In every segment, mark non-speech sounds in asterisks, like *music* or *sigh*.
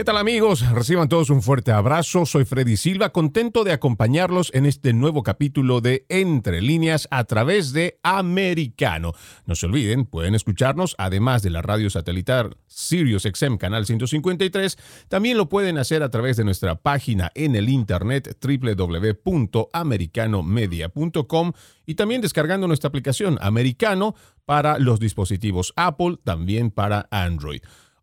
¿Qué tal amigos? Reciban todos un fuerte abrazo. Soy Freddy Silva, contento de acompañarlos en este nuevo capítulo de Entre líneas a través de Americano. No se olviden, pueden escucharnos además de la radio satelital Sirius XM canal 153, también lo pueden hacer a través de nuestra página en el internet www.americanomedia.com y también descargando nuestra aplicación Americano para los dispositivos Apple, también para Android.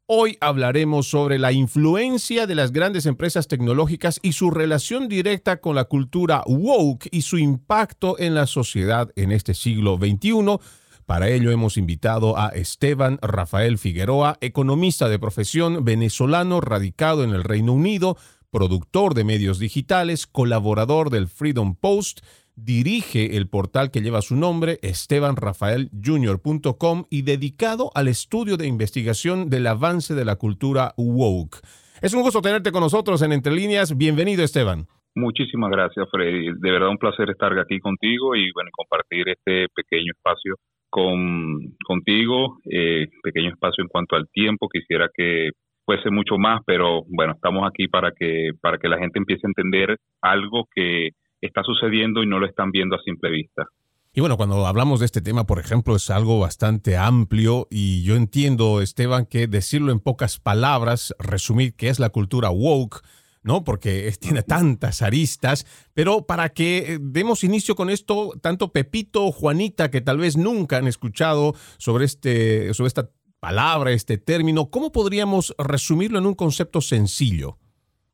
Hoy hablaremos sobre la influencia de las grandes empresas tecnológicas y su relación directa con la cultura woke y su impacto en la sociedad en este siglo XXI. Para ello hemos invitado a Esteban Rafael Figueroa, economista de profesión venezolano radicado en el Reino Unido, productor de medios digitales, colaborador del Freedom Post dirige el portal que lleva su nombre, estebanrafaeljr.com, y dedicado al estudio de investigación del avance de la cultura woke. Es un gusto tenerte con nosotros en Entre Líneas. Bienvenido, Esteban. Muchísimas gracias, Freddy. De verdad un placer estar aquí contigo y bueno, compartir este pequeño espacio con, contigo. Eh, pequeño espacio en cuanto al tiempo. Quisiera que fuese mucho más, pero bueno, estamos aquí para que, para que la gente empiece a entender algo que está sucediendo y no lo están viendo a simple vista. Y bueno, cuando hablamos de este tema, por ejemplo, es algo bastante amplio y yo entiendo, Esteban, que decirlo en pocas palabras, resumir qué es la cultura woke, ¿no? Porque tiene tantas aristas, pero para que eh, demos inicio con esto, tanto Pepito o Juanita, que tal vez nunca han escuchado sobre, este, sobre esta palabra, este término, ¿cómo podríamos resumirlo en un concepto sencillo?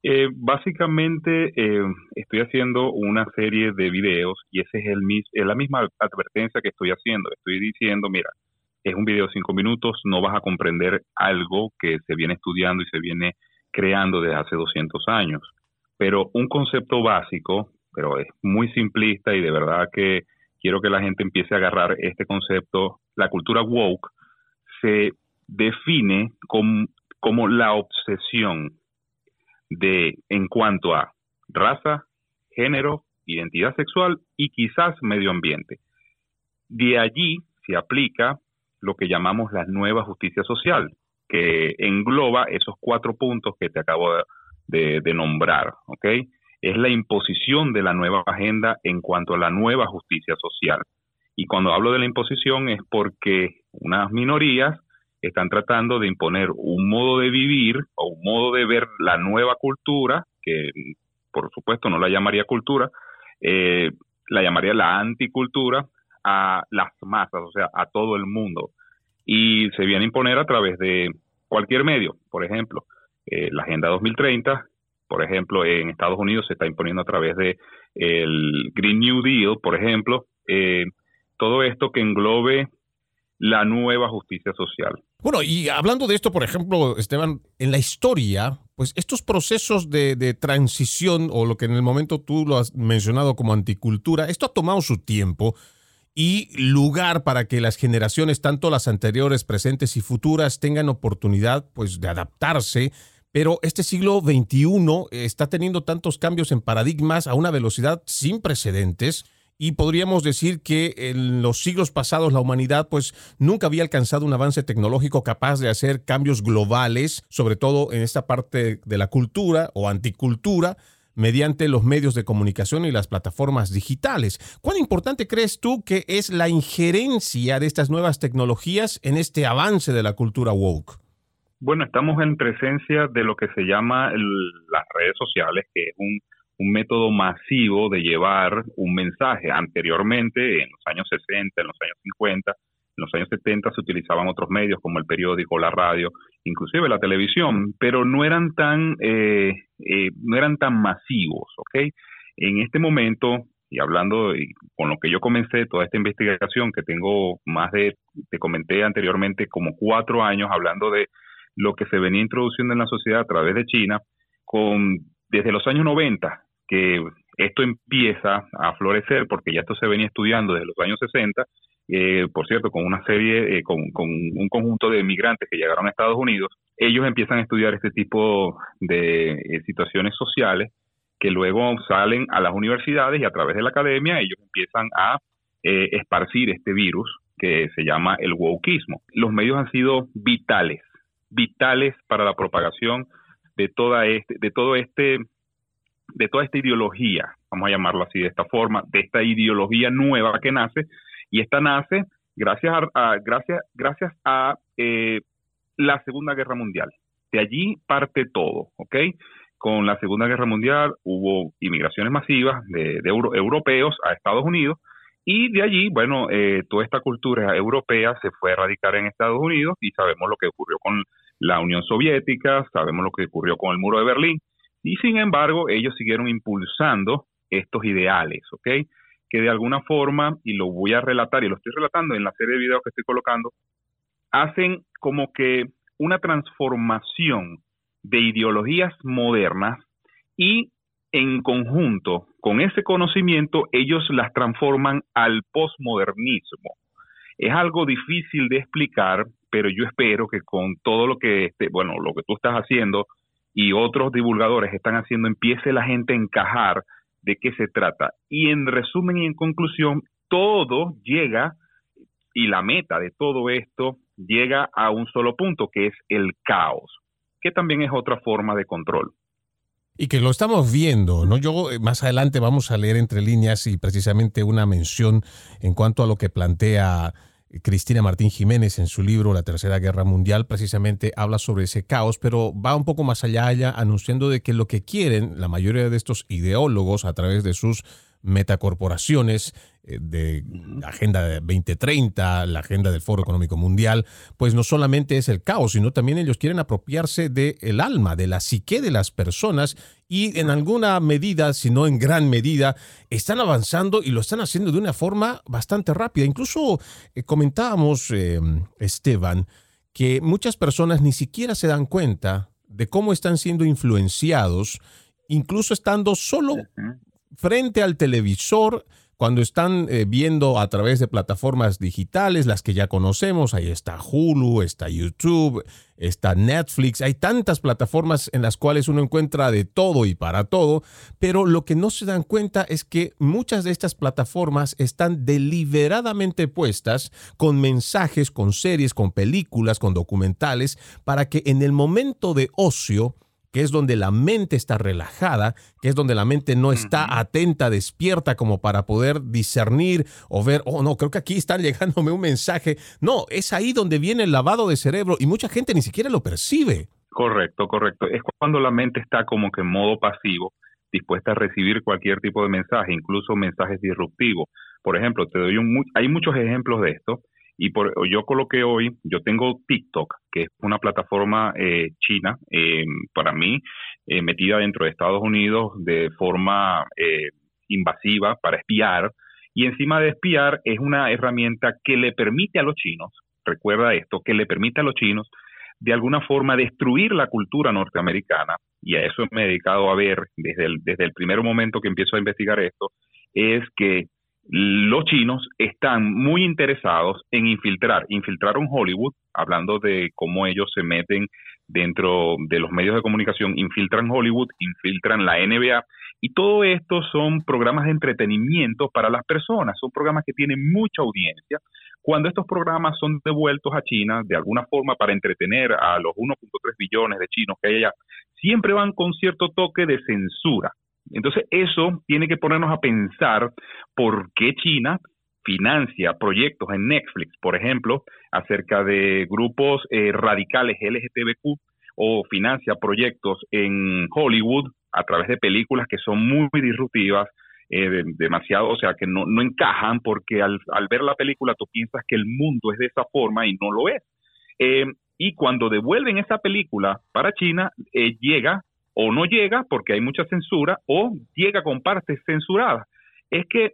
Eh, básicamente eh, estoy haciendo una serie de videos y ese es es la misma advertencia que estoy haciendo. Estoy diciendo, mira, es un video de cinco minutos, no vas a comprender algo que se viene estudiando y se viene creando desde hace 200 años. Pero un concepto básico, pero es muy simplista y de verdad que quiero que la gente empiece a agarrar este concepto. La cultura woke se define como la obsesión de en cuanto a raza, género, identidad sexual y quizás medio ambiente. De allí se aplica lo que llamamos la nueva justicia social, que engloba esos cuatro puntos que te acabo de, nombrar, ¿ok? Es la imposición de la nueva agenda en cuanto a la nueva justicia social. Y cuando hablo de la imposición es porque unas minorías están tratando de imponer un modo de vivir o un modo de ver la nueva cultura, que por supuesto no la llamaría cultura, eh, la llamaría la anticultura, a las masas, o sea, a todo el mundo. Y se viene a imponer a través de cualquier medio, por ejemplo, eh, la Agenda 2030, por ejemplo, en Estados Unidos se está imponiendo a través de el Green New Deal, por ejemplo, eh, todo esto que englobe la nueva justicia social. Bueno, y hablando de esto, por ejemplo, Esteban, en la historia, pues estos procesos de, de, transición, o lo que en el momento tú lo has mencionado como anticultura, esto ha tomado su tiempo y lugar para que las generaciones, tanto las anteriores, presentes y futuras, tengan oportunidad pues, de adaptarse. Pero este siglo XXI está teniendo tantos cambios en paradigmas a una velocidad sin precedentes y podríamos decir que en los siglos pasados la humanidad pues nunca había alcanzado un avance tecnológico capaz de hacer cambios globales, sobre todo en esta parte de la cultura o anticultura mediante los medios de comunicación y las plataformas digitales. ¿Cuán importante crees tú que es la injerencia de estas nuevas tecnologías en este avance de la cultura woke? Bueno, estamos en presencia de lo que se llama las redes sociales, que es un un método masivo de llevar un mensaje. Anteriormente, en los años 60, en los años 50, En los años 70 se utilizaban otros medios como el periódico, la radio, inclusive la televisión, pero no eran tan, eh, eh, no eran tan masivos, ¿ok? En este momento, y hablando con lo que yo comencé toda esta investigación, que tengo más de, te comenté anteriormente, como cuatro años hablando de lo que se venía introduciendo en la sociedad a través de China, con desde los años 90, que esto empieza a florecer, porque ya esto se venía estudiando desde los años 60, eh, por cierto, con una serie, eh, con, un conjunto de migrantes que llegaron a Estados Unidos, ellos empiezan a estudiar este tipo de eh, situaciones sociales que luego salen a las universidades y a través de la academia ellos empiezan a esparcir este virus que se llama el wokismo. Los medios han sido vitales, vitales para la propagación de toda este, de todo este, de toda esta ideología, vamos a llamarlo así de esta forma, de esta ideología nueva que nace y esta nace gracias a, gracias, gracias a eh, la Segunda Guerra Mundial. De allí parte todo, ¿ok? Con la Segunda Guerra Mundial hubo inmigraciones masivas de, europeos a Estados Unidos y de allí, bueno, eh, toda esta cultura europea se fue a radicar en Estados Unidos y sabemos lo que ocurrió con la Unión Soviética, sabemos lo que ocurrió con el muro de Berlín y sin embargo ellos siguieron impulsando estos ideales, ¿ok? que de alguna forma, y lo voy a relatar, y lo estoy relatando en la serie de videos que estoy colocando, hacen como que una transformación de ideologías modernas y en conjunto con ese conocimiento ellos las transforman al posmodernismo. Es algo difícil de explicar, pero yo espero que con todo lo que, este, bueno, lo que tú estás haciendo y otros divulgadores están haciendo, empiece la gente a encajar de qué se trata. Y en resumen y en conclusión, todo llega, y la meta de todo esto llega a un solo punto, que es el caos, que también es otra forma de control. Y que lo estamos viendo, ¿no? Yo eh, más adelante vamos a leer entre líneas y precisamente una mención en cuanto a lo que plantea Cristina Martín Jiménez en su libro La Tercera Guerra Mundial precisamente habla sobre ese caos, pero va un poco más allá, allá anunciando de que lo que quieren la mayoría de estos ideólogos a través de sus metacorporaciones eh, de la Agenda 2030, la Agenda del Foro Económico Mundial, pues no solamente es el caos, sino también ellos quieren apropiarse del alma, de la psique de las personas y en alguna medida, si no en gran medida, están avanzando y lo están haciendo de una forma bastante rápida. Incluso eh, comentábamos, eh, Esteban, que muchas personas ni siquiera se dan cuenta de cómo están siendo influenciados, incluso estando solo frente al televisor, cuando están eh, viendo a través de plataformas digitales, las que ya conocemos, ahí está Hulu, está YouTube, está Netflix, hay tantas plataformas en las cuales uno encuentra de todo y para todo, pero lo que no se dan cuenta es que muchas de estas plataformas están deliberadamente puestas con mensajes, con series, con películas, con documentales, para que en el momento de ocio, que es donde la mente está relajada, que es donde la mente no está atenta, despierta como para poder discernir o ver, oh no, creo que aquí está *laughs* llegándome un mensaje. No, es ahí donde viene el lavado de cerebro y mucha gente ni siquiera lo percibe. Correcto, correcto. Es cuando la mente está como que en modo pasivo, dispuesta a recibir cualquier tipo de mensaje, incluso mensajes disruptivos. Por ejemplo, te doy un, hay muchos ejemplos de esto. Y por, yo coloqué hoy, yo tengo TikTok, que es una plataforma eh, china, eh, para mí, eh, metida dentro de Estados Unidos de forma invasiva para espiar. Y encima de espiar es una herramienta que le permite a los chinos, recuerda esto, que le permite a los chinos de alguna forma destruir la cultura norteamericana, y a eso me he dedicado a ver desde el, desde el primer momento que empiezo a investigar esto, es que los chinos están muy interesados en infiltrar, infiltraron Hollywood, hablando de cómo ellos se meten dentro de los medios de comunicación, infiltran Hollywood, infiltran la NBA, y todo esto son programas de entretenimiento para las personas, son programas que tienen mucha audiencia. Cuando estos programas son devueltos a China, de alguna forma para entretener a los 1.3 billones de chinos que hay allá, siempre van con cierto toque de censura. Entonces, eso tiene que ponernos a pensar por qué China financia proyectos en Netflix, por ejemplo, acerca de grupos eh, radicales LGTBQ o financia proyectos en Hollywood a través de películas que son muy disruptivas, eh, demasiado, o sea, que no, no encajan porque al, al, ver la película tú piensas que el mundo es de esa forma y no lo es. Eh, y cuando devuelven esa película para China, eh, llega o no llega porque hay mucha censura o llega con partes censuradas. Es que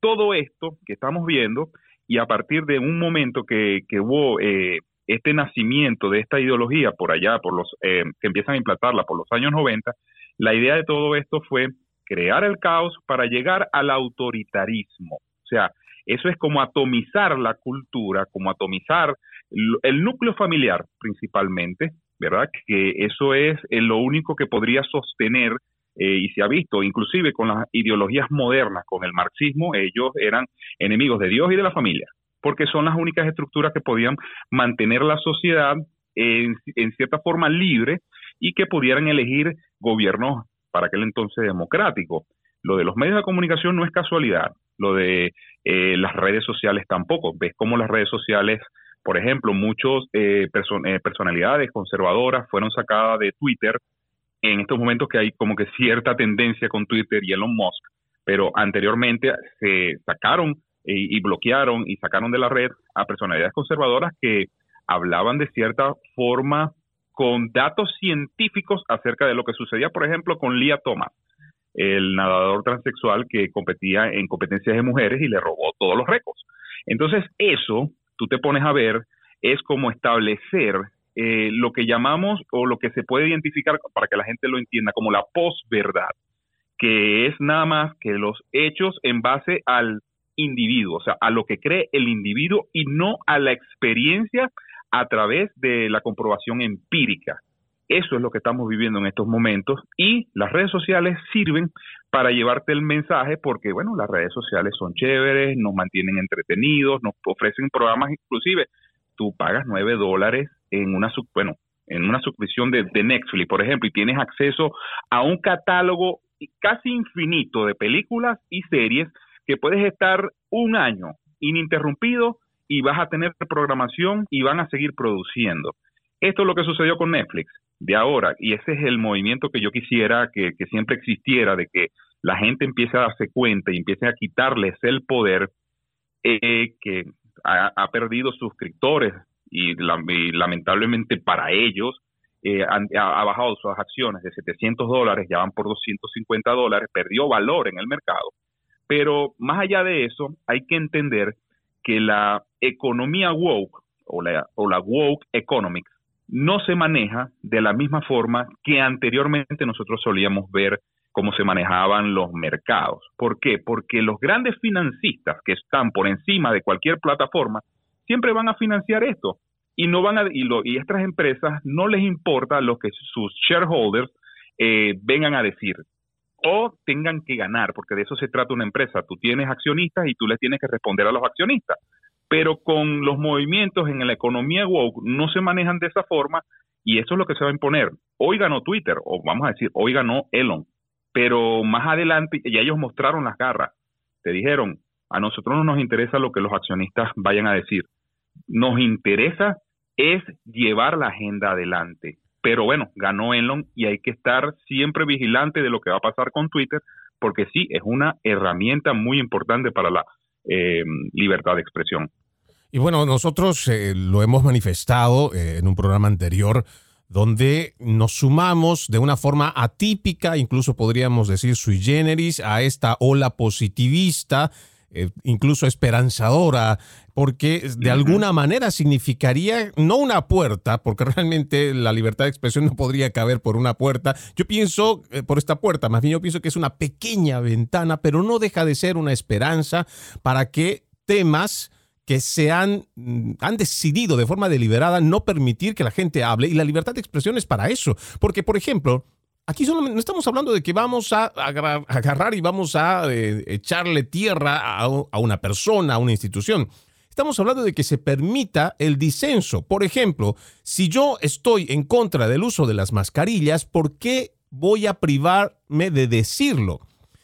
todo esto que estamos viendo y a partir de un momento que, hubo eh, este nacimiento de esta ideología por allá, por los eh, que empiezan a implantarla por los años 90, la idea de todo esto fue crear el caos para llegar al autoritarismo. O sea, eso es como atomizar la cultura, como atomizar el núcleo familiar principalmente, ¿verdad? Que eso es eh, lo único que podría sostener eh, y se ha visto, inclusive con las ideologías modernas, con el marxismo, ellos eran enemigos de Dios y de la familia, porque son las únicas estructuras que podían mantener la sociedad en, cierta forma libre y que pudieran elegir gobiernos para aquel entonces democráticos. Lo de los medios de comunicación no es casualidad, lo de eh, las redes sociales tampoco. Ves cómo las redes sociales, por ejemplo, muchas eh, eh, personalidades conservadoras fueron sacadas de Twitter en estos momentos que hay como que cierta tendencia con Twitter y Elon Musk, pero anteriormente se sacaron y, y bloquearon y sacaron de la red a personalidades conservadoras que hablaban de cierta forma con datos científicos acerca de lo que sucedía, por ejemplo, con Lia Thomas, el nadador transexual que competía en competencias de mujeres y le robó todos los récords. Entonces, eso, tú te pones a ver, es como establecer eh, lo que llamamos o lo que se puede identificar para que la gente lo entienda como la posverdad, que es nada más que los hechos en base al individuo, o sea, a lo que cree el individuo y no a la experiencia a través de la comprobación empírica. Eso es lo que estamos viviendo en estos momentos y las redes sociales sirven para llevarte el mensaje porque, bueno, las redes sociales son chéveres, nos mantienen entretenidos, nos ofrecen programas inclusive. Tú pagas nueve dólares en una, bueno, en una suscripción de, de Netflix, por ejemplo, y tienes acceso a un catálogo casi infinito de películas y series que puedes estar un año ininterrumpido y vas a tener programación y van a seguir produciendo. Esto es lo que sucedió con Netflix de ahora y ese es el movimiento que yo quisiera que, siempre existiera, de que la gente empiece a darse cuenta y empiece a quitarles el poder eh, que ha, perdido suscriptores y, lamentablemente para ellos eh, ha, bajado sus acciones de 700 dólares, ya van por 250 dólares, perdió valor en el mercado. Pero más allá de eso, hay que entender que la economía woke o la, o la woke economics no se maneja de la misma forma que anteriormente nosotros solíamos ver cómo se manejaban los mercados. ¿Por qué? Porque los grandes financistas que están por encima de cualquier plataforma siempre van a financiar esto y no van a y, lo, y estas empresas no les importa lo que sus shareholders eh, vengan a decir o tengan que ganar, porque de eso se trata una empresa. Tú tienes accionistas y tú les tienes que responder a los accionistas. Pero con los movimientos en la economía woke no se manejan de esa forma y eso es lo que se va a imponer. Hoy ganó Twitter, o vamos a decir, hoy ganó Elon, pero más adelante ya ellos mostraron las garras. Te dijeron, a nosotros no nos interesa lo que los accionistas vayan a decir. Nos interesa es llevar la agenda adelante. Pero bueno, ganó Elon y hay que estar siempre vigilante de lo que va a pasar con Twitter, porque sí, es una herramienta muy importante para la eh, libertad de expresión. Y bueno, nosotros eh, lo hemos manifestado eh, en un programa anterior donde nos sumamos de una forma atípica, incluso podríamos decir sui generis, a esta ola positivista eh, incluso esperanzadora, porque de alguna manera significaría no una puerta, porque *laughs* realmente la libertad de expresión no podría caber por una puerta. Yo pienso eh, por esta puerta, más bien yo pienso que es una pequeña ventana, pero no deja de ser una esperanza para que temas que se han, mm, han decidido de forma deliberada no permitir que la gente hable y la libertad de expresión es para eso. Porque, por ejemplo, Aquí solo no estamos hablando de que vamos a agarrar y vamos a eh, echarle tierra a, una persona, a una institución. Estamos hablando de que se permita el disenso. Por ejemplo, si yo estoy en contra del uso de las mascarillas, ¿por qué voy a privarme de decirlo?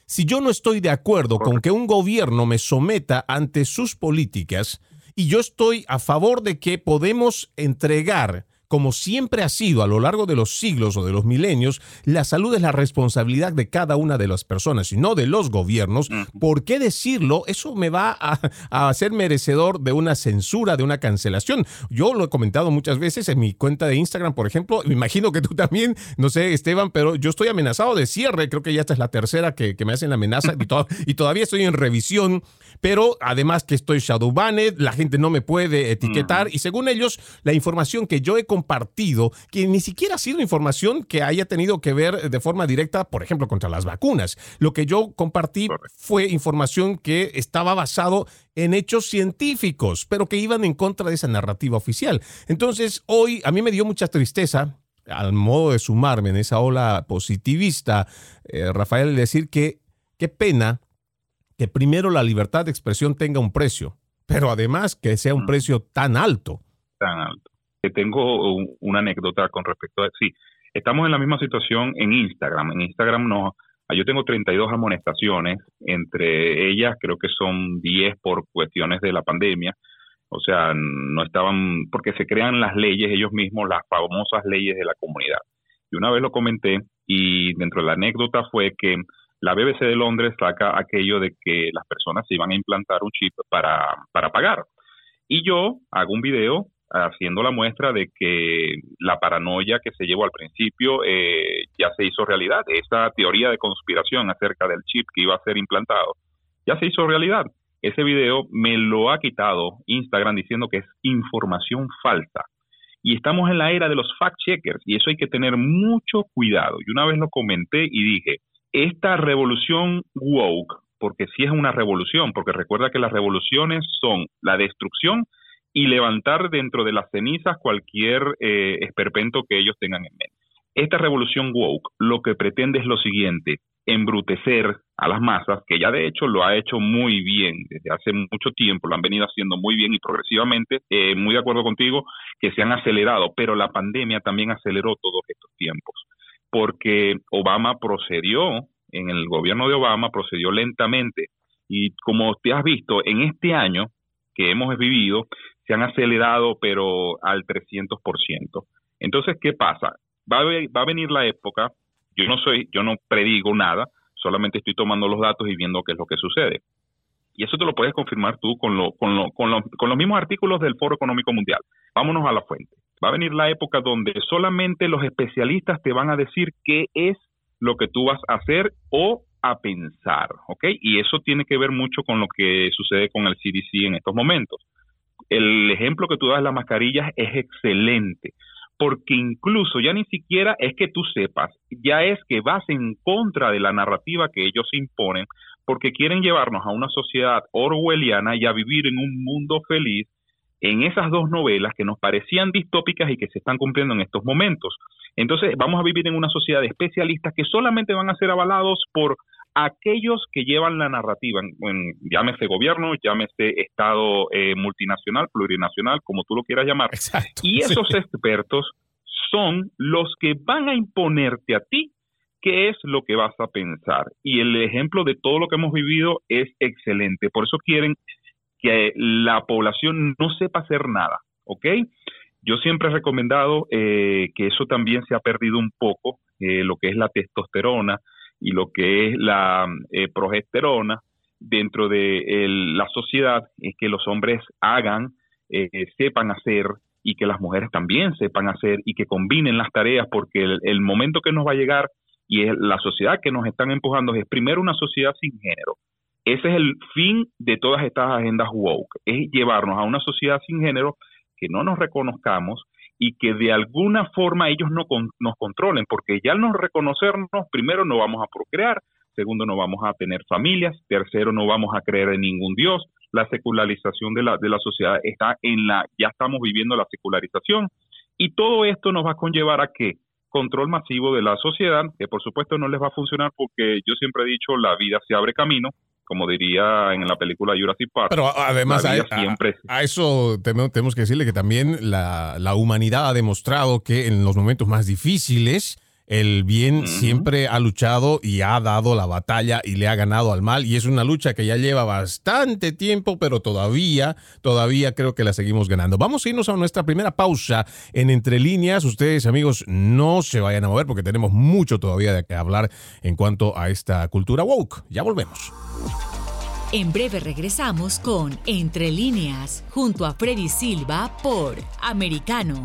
Si yo no estoy de acuerdo con que un gobierno me someta ante sus políticas y yo estoy a favor de que podemos entregar como siempre ha sido a lo largo de los siglos o de los milenios, la salud es la responsabilidad de cada una de las personas y no de los gobiernos. ¿Por qué decirlo? Eso me va a, a hacer merecedor de una censura, de una cancelación. Yo lo he comentado muchas veces en mi cuenta de Instagram, por ejemplo. Me imagino que tú también, no sé, Esteban, pero yo estoy amenazado de cierre. Creo que ya esta es la tercera que, me hacen la amenaza y, *laughs* y todavía estoy en revisión. Pero además que estoy shadow banned, la gente no me puede etiquetar y según ellos, la información que yo he compartido, que ni siquiera ha sido información que haya tenido que ver de forma directa, por ejemplo, contra las vacunas. Lo que yo compartí fue información que estaba basado en hechos científicos, pero que iban en contra de esa narrativa oficial. Entonces, hoy a mí me dio mucha tristeza al modo de sumarme en esa ola positivista, eh, Rafael, decir que qué pena que primero la libertad de expresión tenga un precio, pero además que sea un mm. precio tan alto. Tan alto. Tengo una anécdota con respecto a... Sí, estamos en la misma situación en Instagram. En Instagram no, yo tengo 32 amonestaciones, entre ellas creo que son 10 por cuestiones de la pandemia. O sea, no estaban, porque se crean las leyes ellos mismos, las famosas leyes de la comunidad. Y una vez lo comenté y dentro de la anécdota fue que la BBC de Londres saca aquello de que las personas se iban a implantar un chip para, para pagar. Y yo hago un video haciendo la muestra de que la paranoia que se llevó al principio eh, ya se hizo realidad. Esa teoría de conspiración acerca del chip que iba a ser implantado ya se hizo realidad. Ese video me lo ha quitado Instagram diciendo que es información falsa. Y estamos en la era de los fact-checkers y eso hay que tener mucho cuidado. Y una vez lo comenté y dije, esta revolución woke, porque sí es una revolución, porque recuerda que las revoluciones son la destrucción y levantar dentro de las cenizas cualquier eh, esperpento que ellos tengan en mente. Esta revolución woke lo que pretende es lo siguiente, embrutecer a las masas, que ya de hecho lo ha hecho muy bien desde hace mucho tiempo, lo han venido haciendo muy bien y progresivamente, eh, muy de acuerdo contigo, que se han acelerado, pero la pandemia también aceleró todos estos tiempos porque Obama procedió, en el gobierno de Obama procedió lentamente y como te has visto en este año que hemos vivido, se han acelerado pero al 300%. Entonces, ¿qué pasa? Va a, va a venir la época, yo no soy, yo no predigo nada, solamente estoy tomando los datos y viendo qué es lo que sucede. Y eso te lo puedes confirmar tú con, lo, con, lo, con, lo, con los mismos artículos del Foro Económico Mundial. Vámonos a la fuente va a venir la época donde solamente los especialistas te van a decir qué es lo que tú vas a hacer o a pensar, ¿ok? Y eso tiene que ver mucho con lo que sucede con el CDC en estos momentos. El ejemplo que tú das de las mascarillas es excelente, porque incluso ya ni siquiera es que tú sepas, ya es que vas en contra de la narrativa que ellos imponen, porque quieren llevarnos a una sociedad orwelliana y a vivir en un mundo feliz en esas dos novelas que nos parecían distópicas y que se están cumpliendo en estos momentos. Entonces, vamos a vivir en una sociedad de especialistas que solamente van a ser avalados por aquellos que llevan la narrativa, en, llámese gobierno, llámese Estado eh, multinacional, plurinacional, como tú lo quieras llamar. y esos expertos son los que van a imponerte a ti qué es lo que vas a pensar. Y el ejemplo de todo lo que hemos vivido es excelente. Por eso quieren que la población no sepa hacer nada, ¿ok? Yo siempre he recomendado eh, que eso también se ha perdido un poco, eh, lo que es la testosterona y lo que es la eh, progesterona dentro de la sociedad, es que los hombres hagan, sepan hacer y que las mujeres también sepan hacer y que combinen las tareas, porque el, el momento que nos va a llegar y es la sociedad que nos están empujando es primero una sociedad sin género, ese es el fin de todas estas agendas woke, es llevarnos a una sociedad sin género que no nos reconozcamos y que de alguna forma ellos no nos controlen, porque ya al no reconocernos, primero no vamos a procrear, segundo no vamos a tener familias, tercero no vamos a creer en ningún Dios, la secularización de la, de la sociedad está en la, ya estamos viviendo la secularización, y todo esto nos va a conllevar a que control masivo de la sociedad, que por supuesto no les va a funcionar porque yo siempre he dicho la vida se abre camino, como diría en la película Jurassic Park. Pero además a, a, eso tenemos que decirle que también la, humanidad ha demostrado que en los momentos más difíciles El bien siempre ha luchado y ha dado la batalla y le ha ganado al mal. Y es una lucha que ya lleva bastante tiempo, pero todavía, todavía creo que la seguimos ganando. Vamos a irnos a nuestra primera pausa en Entre Líneas. Ustedes, amigos, no se vayan a mover porque tenemos mucho todavía de que hablar en cuanto a esta cultura woke. Ya volvemos. En breve regresamos con Entre líneas, junto a Freddy Silva por Americano.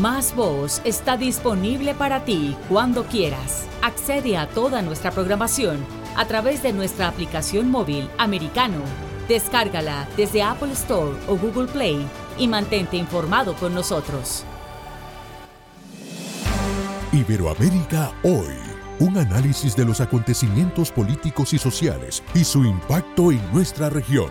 Más Voz está disponible para ti cuando quieras. Accede a toda nuestra programación a través de nuestra aplicación móvil americano. Descárgala desde Apple Store o Google Play y mantente informado con nosotros. Iberoamérica hoy. Un análisis de los acontecimientos políticos y sociales y su impacto en nuestra región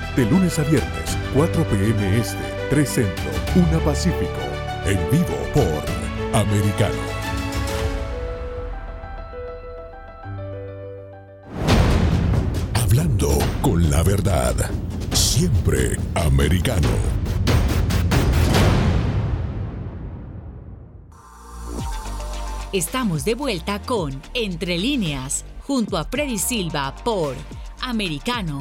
De lunes a viernes, 4 p.m. Este, 3 Centro, 1 Pacífico. En vivo por Americano. Hablando con la verdad. Siempre americano. Estamos de vuelta con Entre líneas, junto a Freddy Silva por Americano.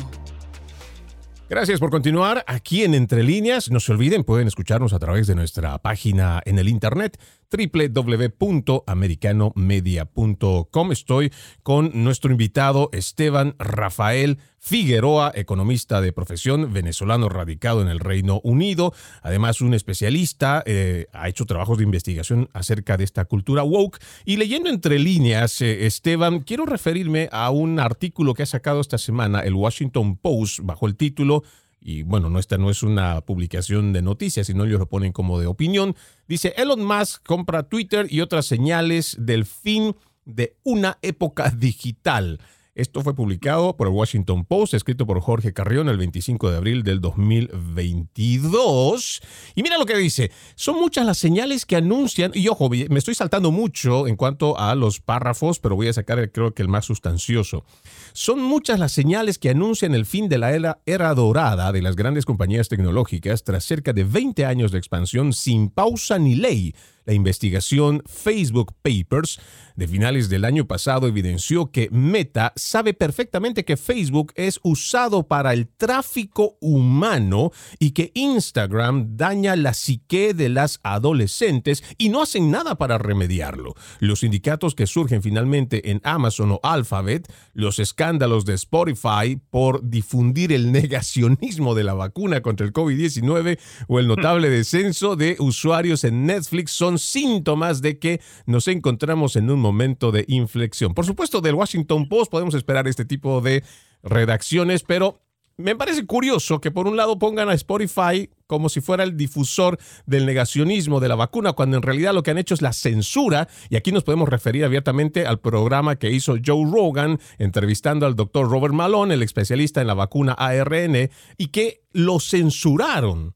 Gracias por continuar aquí en Entre Líneas. No se olviden, pueden escucharnos a través de nuestra página en el internet www.americanomedia.com. Estoy con nuestro invitado Esteban Rafael Figueroa, economista de profesión, venezolano radicado en el Reino Unido, además un especialista, eh, ha hecho trabajos de investigación acerca de esta cultura woke. Y leyendo entre líneas, eh, Esteban, quiero referirme a un artículo que ha sacado esta semana el Washington Post bajo el título y bueno, no, esta no es una publicación de noticias, sino ellos lo ponen como de opinión. Dice, Elon Musk compra Twitter y otras señales del fin de una época digital. Esto fue publicado por el Washington Post, escrito por Jorge Carrión el 25 de abril del 2022. Y mira lo que dice, son muchas las señales que anuncian, y ojo, me estoy saltando mucho en cuanto a los párrafos, pero voy a sacar creo que el más sustancioso. Son muchas las señales que anuncian el fin de la era, era dorada de las grandes compañías tecnológicas tras cerca de 20 años de expansión sin pausa ni ley la investigación Facebook Papers de finales del año pasado evidenció que Meta sabe perfectamente que Facebook es usado para el tráfico humano y que Instagram daña la psique de las adolescentes y no hacen nada para remediarlo. Los sindicatos que surgen finalmente en Amazon o Alphabet, los escándalos de Spotify por difundir el negacionismo de la vacuna contra el COVID-19 o el notable descenso de usuarios en Netflix son síntomas de que nos encontramos en un momento de inflexión. Por supuesto, del Washington Post podemos esperar este tipo de redacciones, pero me parece curioso que por un lado pongan a Spotify como si fuera el difusor del negacionismo de la vacuna, cuando en realidad lo que han hecho es la censura, y aquí nos podemos referir abiertamente al programa que hizo Joe Rogan entrevistando al doctor Robert Malone, el especialista en la vacuna ARN, y que lo censuraron.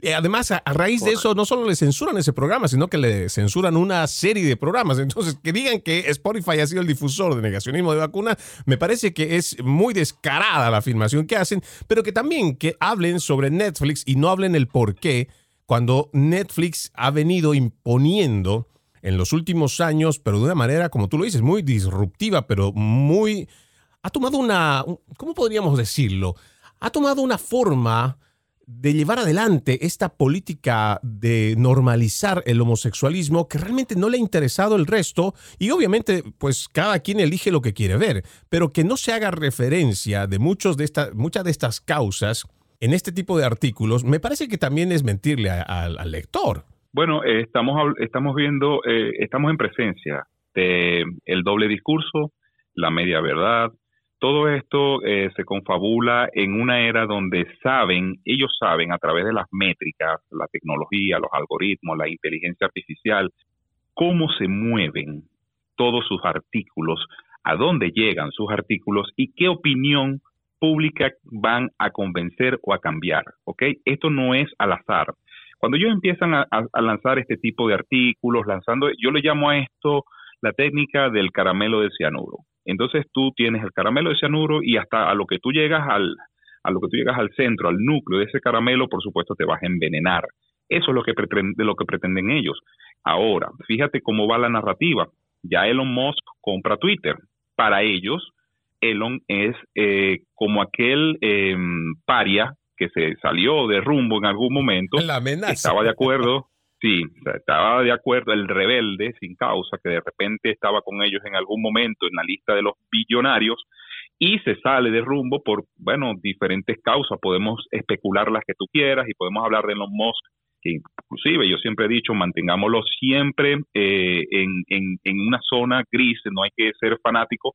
Eh, además, a, raíz de eso, no solo le censuran ese programa, sino que le censuran una serie de programas. Entonces, que digan que Spotify ha sido el difusor de negacionismo de vacuna, me parece que es muy descarada la afirmación que hacen, pero que también que hablen sobre Netflix y no hablen el por qué, cuando Netflix ha venido imponiendo en los últimos años, pero de una manera, como tú lo dices, muy disruptiva, pero muy... Ha tomado una... ¿Cómo podríamos decirlo? Ha tomado una forma de llevar adelante esta política de normalizar el homosexualismo que realmente no le ha interesado el resto y obviamente pues cada quien elige lo que quiere ver, pero que no se haga referencia de muchos de estas muchas de estas causas en este tipo de artículos, me parece que también es mentirle al lector. Bueno, eh, estamos estamos viendo eh, estamos en presencia de el doble discurso, la media verdad, todo esto eh, se confabula en una era donde saben, ellos saben a través de las métricas, la tecnología, los algoritmos, la inteligencia artificial, cómo se mueven todos sus artículos, a dónde llegan sus artículos y qué opinión pública van a convencer o a cambiar. ¿ok? Esto no es al azar. Cuando ellos empiezan a, a lanzar este tipo de artículos, lanzando, yo le llamo a esto la técnica del caramelo de cianuro. Entonces tú tienes el caramelo de cianuro y hasta a lo que tú llegas al, a lo que tú llegas al centro, al núcleo de ese caramelo, por supuesto te vas a envenenar. Eso es lo que, pretende, lo que pretenden ellos. Ahora, fíjate cómo va la narrativa. Ya Elon Musk compra Twitter. Para ellos, Elon es eh, como aquel em, paria que se salió de rumbo en algún momento. La amenaza. Estaba de acuerdo. Sí, estaba de acuerdo el rebelde sin causa, que de repente estaba con ellos en algún momento en la lista de los billonarios y se sale de rumbo por, bueno, diferentes causas. Podemos especular las que tú quieras y podemos hablar de los Musk, que inclusive yo siempre he dicho, mantengámoslo siempre eh, en, en, en una zona gris, no hay que ser fanático,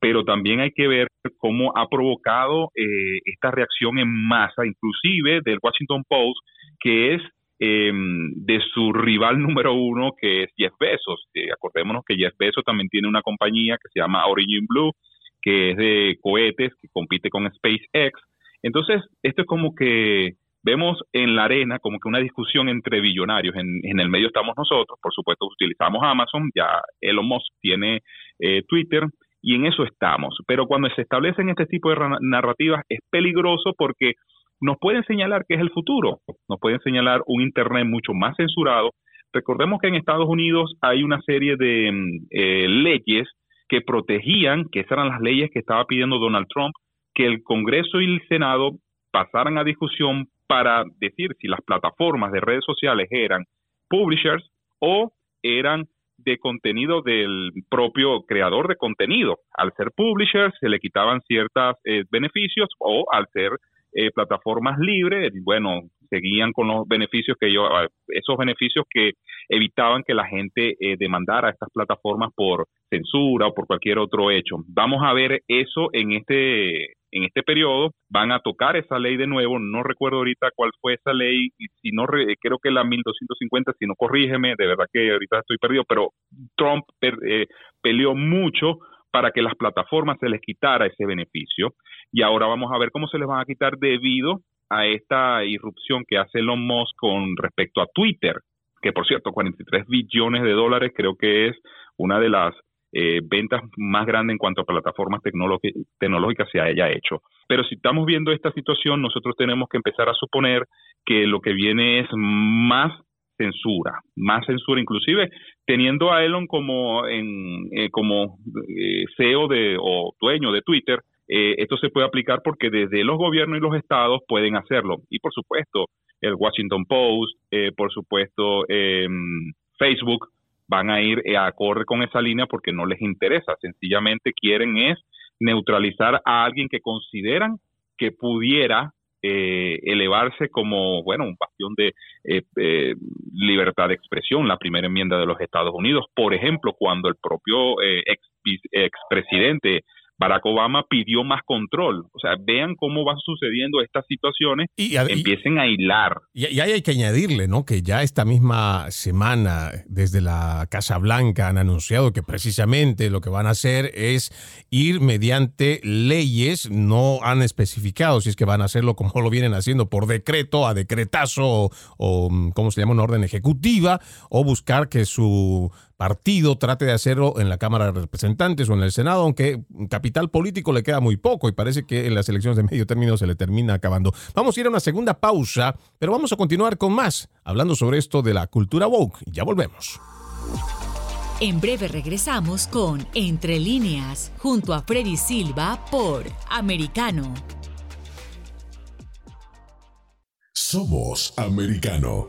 pero también hay que ver cómo ha provocado eh, esta reacción en masa, inclusive del Washington Post, que es Em, de su rival número uno, que es Jeff Bezos. Eh, acordémonos que Jeff Bezos también tiene una compañía que se llama Origin Blue, que es de cohetes, que compite con SpaceX. Entonces, esto es como que vemos en la arena como que una discusión entre billonarios. En, el medio estamos nosotros, por supuesto utilizamos Amazon, ya Elon Musk tiene eh, Twitter, y en eso estamos. Pero cuando se establecen este tipo de narrativas es peligroso porque nos pueden señalar que es el futuro, nos pueden señalar un Internet mucho más censurado. Recordemos que en Estados Unidos hay una serie de mm, eh, leyes que protegían, que esas eran las leyes que estaba pidiendo Donald Trump, que el Congreso y el Senado pasaran a discusión para decir si las plataformas de redes sociales eran publishers o eran de contenido del propio creador de contenido. Al ser publishers se le quitaban ciertos eh, beneficios o al ser eh, plataformas libres, bueno, seguían con los beneficios que yo, esos beneficios que evitaban que la gente eh, demandara a estas plataformas por censura o por cualquier otro hecho. Vamos a ver eso en este en este periodo. Van a tocar esa ley de nuevo, no recuerdo ahorita cuál fue esa ley, y si no creo que la 1250, si no corrígeme, de verdad que ahorita estoy perdido, pero Trump eh, peleó mucho para que las plataformas se les quitara ese beneficio y ahora vamos a ver cómo se les van a quitar debido a esta irrupción que hace Elon Musk con respecto a Twitter, que por cierto, 43 billones de dólares creo que es una de las eh, ventas más grandes en cuanto a plataformas tecnológicas se haya hecho. Pero si estamos viendo esta situación, nosotros tenemos que empezar a suponer que lo que viene es más censura, más censura, inclusive teniendo a Elon como en eh, como eh, CEO de o dueño de Twitter, eh, esto se puede aplicar porque desde los gobiernos y los estados pueden hacerlo y por supuesto el Washington Post, por supuesto em, Facebook van a ir a correr con esa línea porque no les interesa, sencillamente quieren es neutralizar a alguien que consideran que pudiera eh, elevarse como, bueno, un bastión de eh, eh, libertad de expresión, la primera enmienda de los Estados Unidos. Por ejemplo, cuando el propio ex, expresidente Barack Obama pidió más control. O sea, vean cómo van sucediendo estas situaciones y, empiecen a hilar. Y, y, hay que añadirle, ¿no? Que ya esta misma semana, desde la Casa Blanca, han anunciado que precisamente lo que van a hacer es ir mediante leyes, no han especificado si es que van a hacerlo como lo vienen haciendo por decreto, a decretazo o, o ¿cómo se llama? Una orden ejecutiva, o buscar que su partido trate de hacerlo en la Cámara de Representantes o en el Senado, aunque capital político le queda muy poco y parece que en las elecciones de medio término se le termina acabando. Vamos a ir a una segunda pausa, pero vamos a continuar con más, hablando sobre esto de la cultura woke. Ya volvemos. En breve regresamos con Entre líneas, junto a Freddy Silva por Americano. Somos Americano.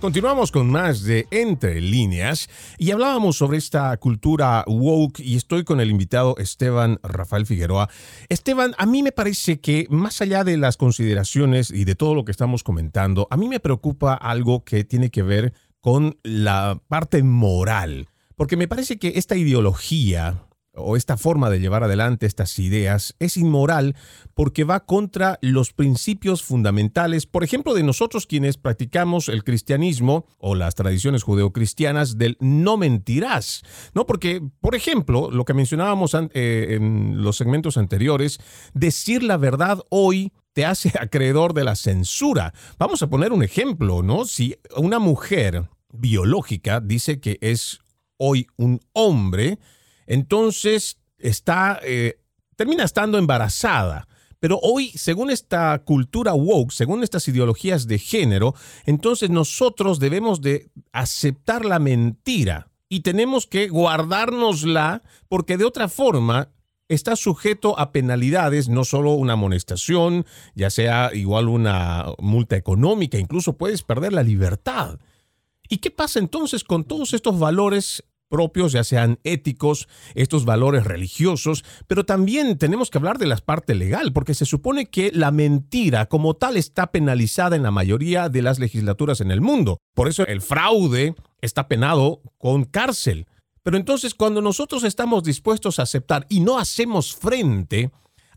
Continuamos con más de Entre líneas y hablábamos sobre esta cultura woke y estoy con el invitado Esteban Rafael Figueroa. Esteban, a mí me parece que más allá de las consideraciones y de todo lo que estamos comentando, a mí me preocupa algo que tiene que ver con la parte moral, porque me parece que esta ideología o esta forma de llevar adelante estas ideas es inmoral porque va contra los principios fundamentales, por ejemplo, de nosotros quienes practicamos el cristianismo o las tradiciones judeocristianas del no mentirás, ¿no? Porque, por ejemplo, lo que mencionábamos eh, en los segmentos anteriores, decir la verdad hoy te hace *laughs* acreedor de la censura. Vamos a poner un ejemplo, ¿no? Si una mujer biológica dice que es hoy un hombre, entonces está, eh, termina estando embarazada. Pero hoy, según esta cultura woke, según estas ideologías de género, entonces nosotros debemos de aceptar la mentira y tenemos que guardárnosla porque de otra forma está sujeto a penalidades, no solo una amonestación, ya sea igual una multa económica, incluso puedes perder la libertad. ¿Y qué pasa entonces con todos estos valores propios, ya sean éticos, estos valores religiosos, pero también tenemos que hablar de la parte legal, porque se supone que la mentira como tal está penalizada en la mayoría de las legislaturas en el mundo. Por eso el fraude está penado con cárcel. Pero entonces cuando nosotros estamos dispuestos a aceptar y no hacemos frente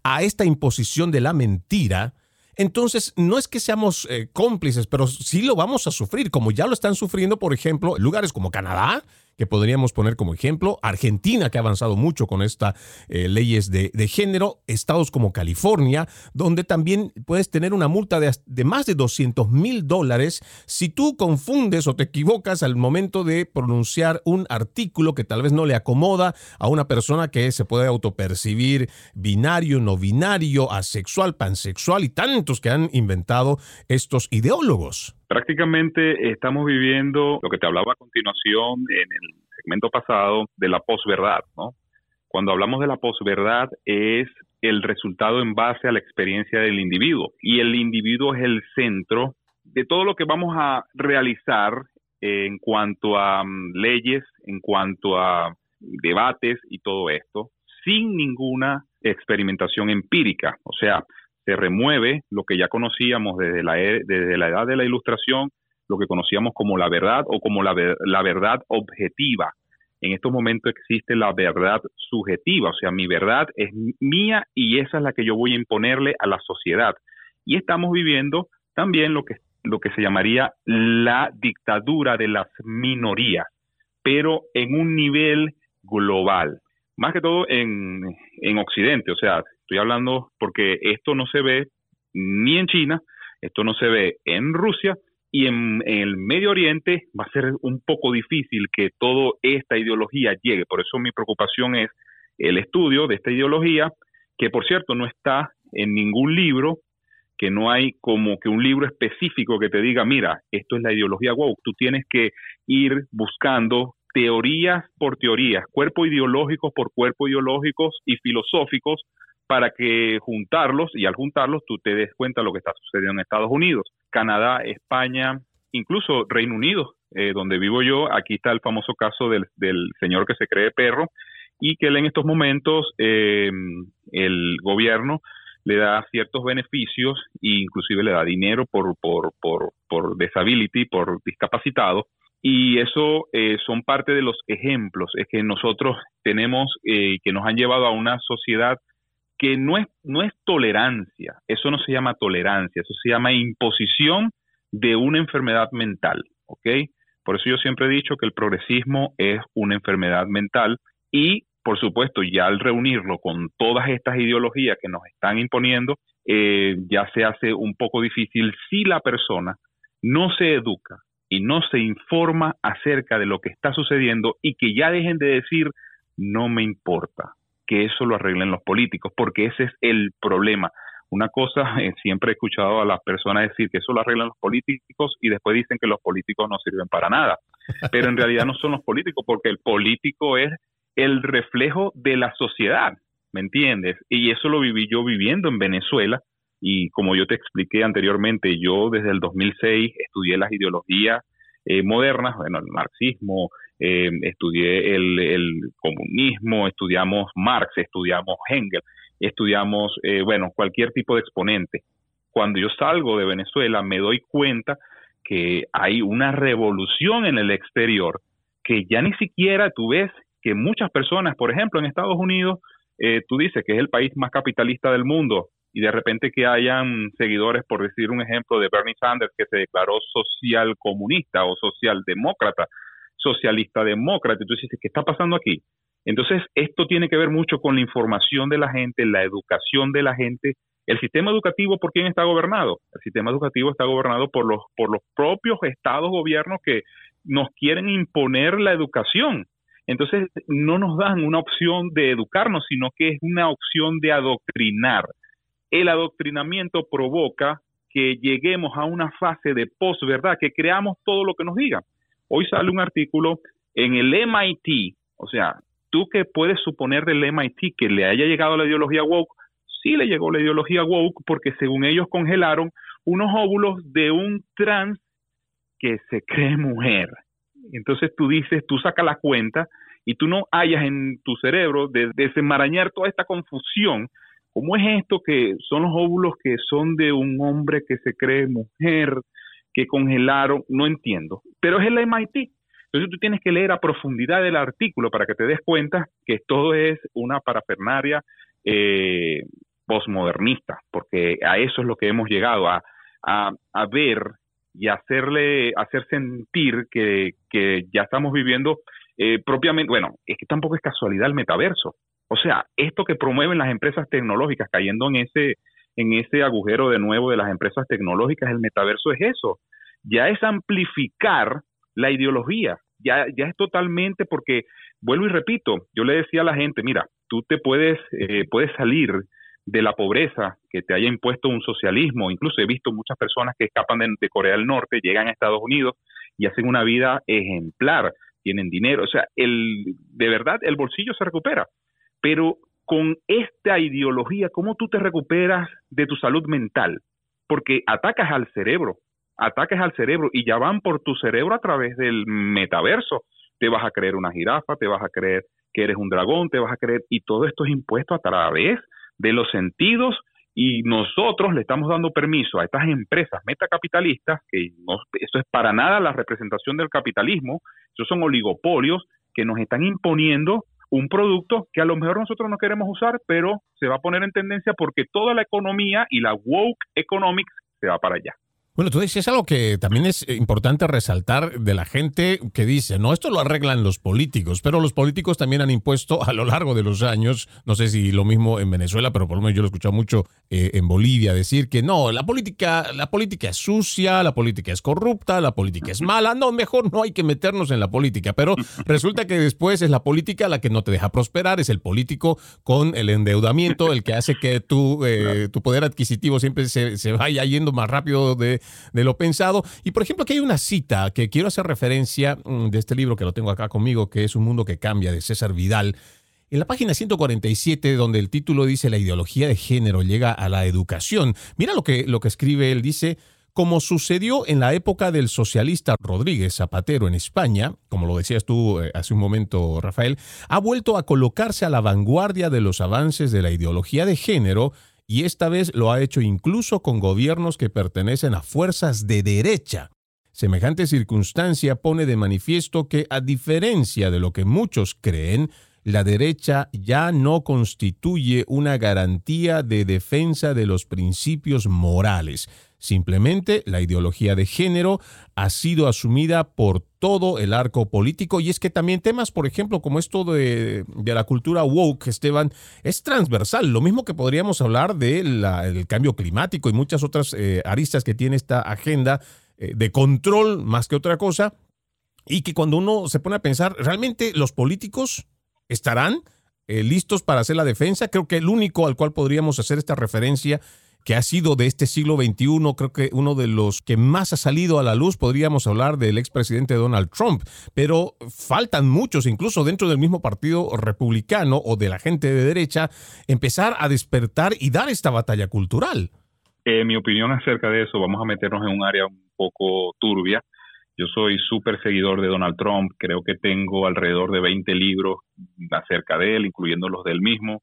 a esta imposición de la mentira, entonces, no es que seamos eh, cómplices, pero sí lo vamos a sufrir, como ya lo están sufriendo, por ejemplo, lugares como Canadá, que podríamos poner como ejemplo, Argentina, que ha avanzado mucho con estas eh, leyes de, género, estados como California, donde también puedes tener una multa de, de más de 200 mil dólares si tú confundes o te equivocas al momento de pronunciar un artículo que tal vez no le acomoda a una persona que se puede autopercibir binario, no binario, asexual, pansexual y tantos que han inventado estos ideólogos. Prácticamente estamos viviendo lo que te hablaba a continuación en el segmento pasado de la posverdad, ¿no? Cuando hablamos de la posverdad es el resultado en base a la experiencia del individuo y el individuo es el centro de todo lo que vamos a realizar en cuanto a mm, leyes, en cuanto a debates y todo esto, sin ninguna experimentación empírica. O sea, se remueve lo que ya conocíamos desde la, e, desde la edad de la ilustración, lo que conocíamos como la verdad o como la, la verdad objetiva. En estos momentos existe la verdad subjetiva, o sea, mi verdad es mía y esa es la que yo voy a imponerle a la sociedad. Y estamos viviendo también lo que, lo que se llamaría la dictadura de las minorías, pero en un nivel global, más que todo en, en Occidente, o sea, Estoy hablando porque esto no se ve ni en China, esto no se ve en Rusia y en, el Medio Oriente va a ser un poco difícil que toda esta ideología llegue. Por eso mi preocupación es el estudio de esta ideología, que por cierto no está en ningún libro, que no hay como que un libro específico que te diga, mira, esto es la ideología woke. Tú tienes que ir buscando teorías por teorías, cuerpos ideológicos por cuerpos ideológicos y filosóficos para que juntarlos y al juntarlos tú te des cuenta de lo que está sucediendo en Estados Unidos, Canadá, España, incluso Reino Unido, eh, donde vivo yo. Aquí está el famoso caso del, señor que se cree perro y que en estos momentos eh, el gobierno le da ciertos beneficios e inclusive le da dinero por, por, por, por disability, por discapacitado. Y eso eh, son parte de los ejemplos es que nosotros tenemos, que nos han llevado a una sociedad que no es, no es tolerancia, eso no se llama tolerancia, eso se llama imposición de una enfermedad mental. Por eso yo siempre he dicho que el progresismo es una enfermedad mental y, por supuesto, ya al reunirlo con todas estas ideologías que nos están imponiendo, eh, ya se hace un poco difícil si la persona no se educa y no se informa acerca de lo que está sucediendo y que ya dejen de decir no me importa, que eso lo arreglen los políticos, porque ese es el problema. Una cosa, eh, siempre he escuchado a las personas decir que eso lo arreglan los políticos y después dicen que los políticos no sirven para nada. Pero en realidad no son los políticos, porque el político es el reflejo de la sociedad, ¿me entiendes? Y eso lo viví yo viviendo en Venezuela. Y como yo te expliqué anteriormente, yo desde el 2006 estudié las ideologías eh, modernas, bueno, el marxismo, eh, estudié el, comunismo, estudiamos Marx, estudiamos Hegel, estudiamos, eh, bueno, cualquier tipo de exponente. Cuando yo salgo de Venezuela me doy cuenta que hay una revolución en el exterior que ya ni siquiera tú ves que muchas personas, por ejemplo, en Estados Unidos, eh, tú dices que es el país más capitalista del mundo y de repente que hayan seguidores, por decir un ejemplo, de Bernie Sanders que se declaró social comunista o socialdemócrata socialista demócrata. Entonces ¿qué está pasando aquí? Entonces, esto tiene que ver mucho con la información de la gente, la educación de la gente. El sistema educativo, ¿por quién está gobernado? El sistema educativo está gobernado por los, por los propios estados, gobiernos que nos quieren imponer la educación. Entonces, no nos dan una opción de educarnos, sino que es una opción de adoctrinar. El adoctrinamiento provoca que lleguemos a una fase de posverdad, que creamos todo lo que nos digan. Hoy sale un artículo en el MIT, o sea, tú que puedes suponer del MIT que le haya llegado la ideología woke, sí le llegó la ideología woke porque según ellos congelaron unos óvulos de un trans que se cree mujer. Entonces tú dices, tú sacas la cuenta y tú no hayas en tu cerebro de desenmarañar toda esta confusión. ¿Cómo es esto que son los óvulos que son de un hombre que se cree mujer? que congelaron, no entiendo. Pero es el MIT. Entonces tú tienes que leer a profundidad el artículo para que te des cuenta que todo es una parafernaria eh, posmodernista, porque a eso es lo que hemos llegado, a, a, ver y hacerle, hacer sentir que, que ya estamos viviendo eh, propiamente, bueno, es que tampoco es casualidad el metaverso. O sea, esto que promueven las empresas tecnológicas cayendo en ese, en ese agujero de nuevo de las empresas tecnológicas, el metaverso es eso. Ya es amplificar la ideología. Ya, ya es totalmente porque, vuelvo y repito, yo le decía a la gente, mira, tú te puedes, eh, puedes salir de la pobreza que te haya impuesto un socialismo. Incluso he visto muchas personas que escapan de, Corea del Norte, llegan a Estados Unidos y hacen una vida ejemplar, tienen dinero. O sea, el, de verdad el bolsillo se recupera. Pero con esta ideología, ¿cómo tú te recuperas de tu salud mental? Porque atacas al cerebro, atacas al cerebro y ya van por tu cerebro a través del metaverso. Te vas a creer una jirafa, te vas a creer que eres un dragón, te vas a creer, y todo esto es impuesto a través de los sentidos y nosotros le estamos dando permiso a estas empresas metacapitalistas, que no, eso es para nada la representación del capitalismo, esos son oligopolios que nos están imponiendo un producto que a lo mejor nosotros no queremos usar, pero se va a poner en tendencia porque toda la economía y la woke economics se va para allá. Bueno, tú dices algo que también es importante resaltar de la gente que dice, no, esto lo arreglan los políticos, pero los políticos también han impuesto a lo largo de los años, no sé si lo mismo en Venezuela, pero por lo menos yo lo he escuchado mucho eh, en Bolivia, decir que no, la política, la política es sucia, la política es corrupta, la política es mala, no, mejor no hay que meternos en la política, pero resulta que después es la política la que no te deja prosperar, es el político con el endeudamiento, el que hace que tu, eh, tu poder adquisitivo siempre se, se vaya yendo más rápido de de lo pensado. Y por ejemplo, aquí hay una cita que quiero hacer referencia mm, de este libro que lo tengo acá conmigo, que es Un mundo que cambia, de César Vidal. En la página 147, donde el título dice La ideología de género llega a la educación, mira lo que, lo que escribe él, dice, como sucedió en la época del socialista Rodríguez Zapatero en España, como lo decías tú eh, hace un momento, Rafael, ha vuelto a colocarse a la vanguardia de los avances de la ideología de género y esta vez lo ha hecho incluso con gobiernos que pertenecen a fuerzas de derecha. Semejante circunstancia pone de manifiesto que, a diferencia de lo que muchos creen, la derecha ya no constituye una garantía de defensa de los principios morales, Simplemente la ideología de género ha sido asumida por todo el arco político y es que también temas, por ejemplo, como esto de, la cultura woke, Esteban, es transversal. Lo mismo que podríamos hablar del cambio climático y muchas otras eh, aristas que tiene esta agenda eh, de control más que otra cosa y que cuando uno se pone a pensar, ¿realmente los políticos estarán eh, listos para hacer la defensa? Creo que el único al cual podríamos hacer esta referencia que ha sido de este siglo XXI, creo que uno de los que más ha salido a la luz, podríamos hablar del expresidente Donald Trump, pero faltan muchos, incluso dentro del mismo partido republicano o de la gente de derecha, empezar a despertar y dar esta batalla cultural. Eh, mi opinión acerca de eso, vamos a meternos en un área un poco turbia. Yo soy súper seguidor de Donald Trump, creo que tengo alrededor de 20 libros acerca de él, incluyendo los del mismo.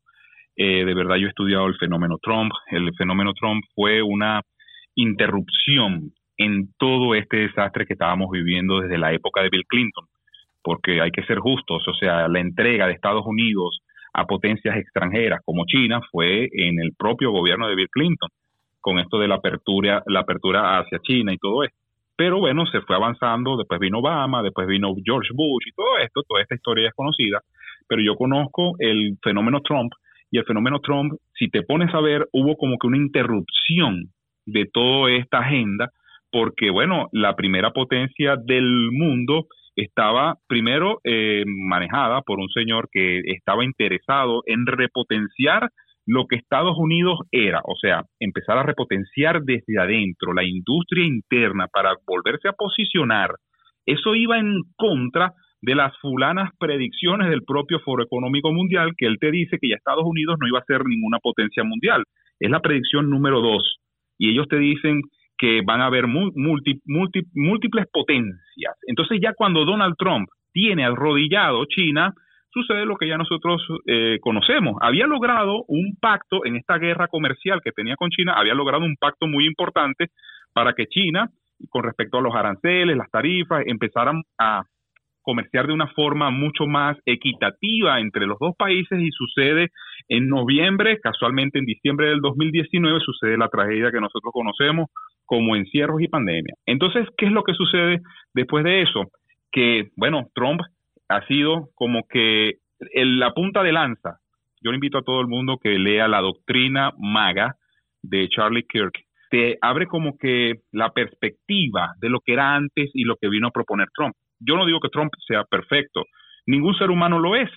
Eh, de verdad yo he estudiado el fenómeno Trump. El fenómeno Trump fue una interrupción en todo este desastre que estábamos viviendo desde la época de Bill Clinton, porque hay que ser justos, o sea, la entrega de Estados Unidos a potencias extranjeras como China fue en el propio gobierno de Bill Clinton, con esto de la apertura, la apertura hacia China y todo esto. Pero bueno, se fue avanzando, después vino Obama, después vino George Bush y todo esto, toda esta historia es conocida, pero yo conozco el fenómeno Trump y el fenómeno Trump, si te pones a ver, hubo como que una interrupción de toda esta agenda, porque bueno, la primera potencia del mundo estaba primero eh, manejada por un señor que estaba interesado en repotenciar lo que Estados Unidos era, o sea, empezar a repotenciar desde adentro la industria interna para volverse a posicionar. Eso iba en contra de las fulanas predicciones del propio Foro Económico Mundial, que él te dice que ya Estados Unidos no iba a ser ninguna potencia mundial. Es la predicción número dos. Y ellos te dicen que van a haber múltiples potencias. Entonces ya cuando Donald Trump tiene arrodillado China, sucede lo que ya nosotros eh, conocemos. Había logrado un pacto en esta guerra comercial que tenía con China, había logrado un pacto muy importante para que China, con respecto a los aranceles, las tarifas, empezaran a comerciar de una forma mucho más equitativa entre los dos países y sucede en noviembre, casualmente en diciembre del 2019 sucede la tragedia que nosotros conocemos como encierros y pandemia. Entonces, ¿qué es lo que sucede después de eso? Que, bueno, Trump ha sido como que la punta de lanza. Yo le invito a todo el mundo que lea la doctrina maga de Charlie Kirk. Te abre como que la perspectiva de lo que era antes y lo que vino a proponer Trump. Yo no digo que Trump sea perfecto, ningún ser humano lo es.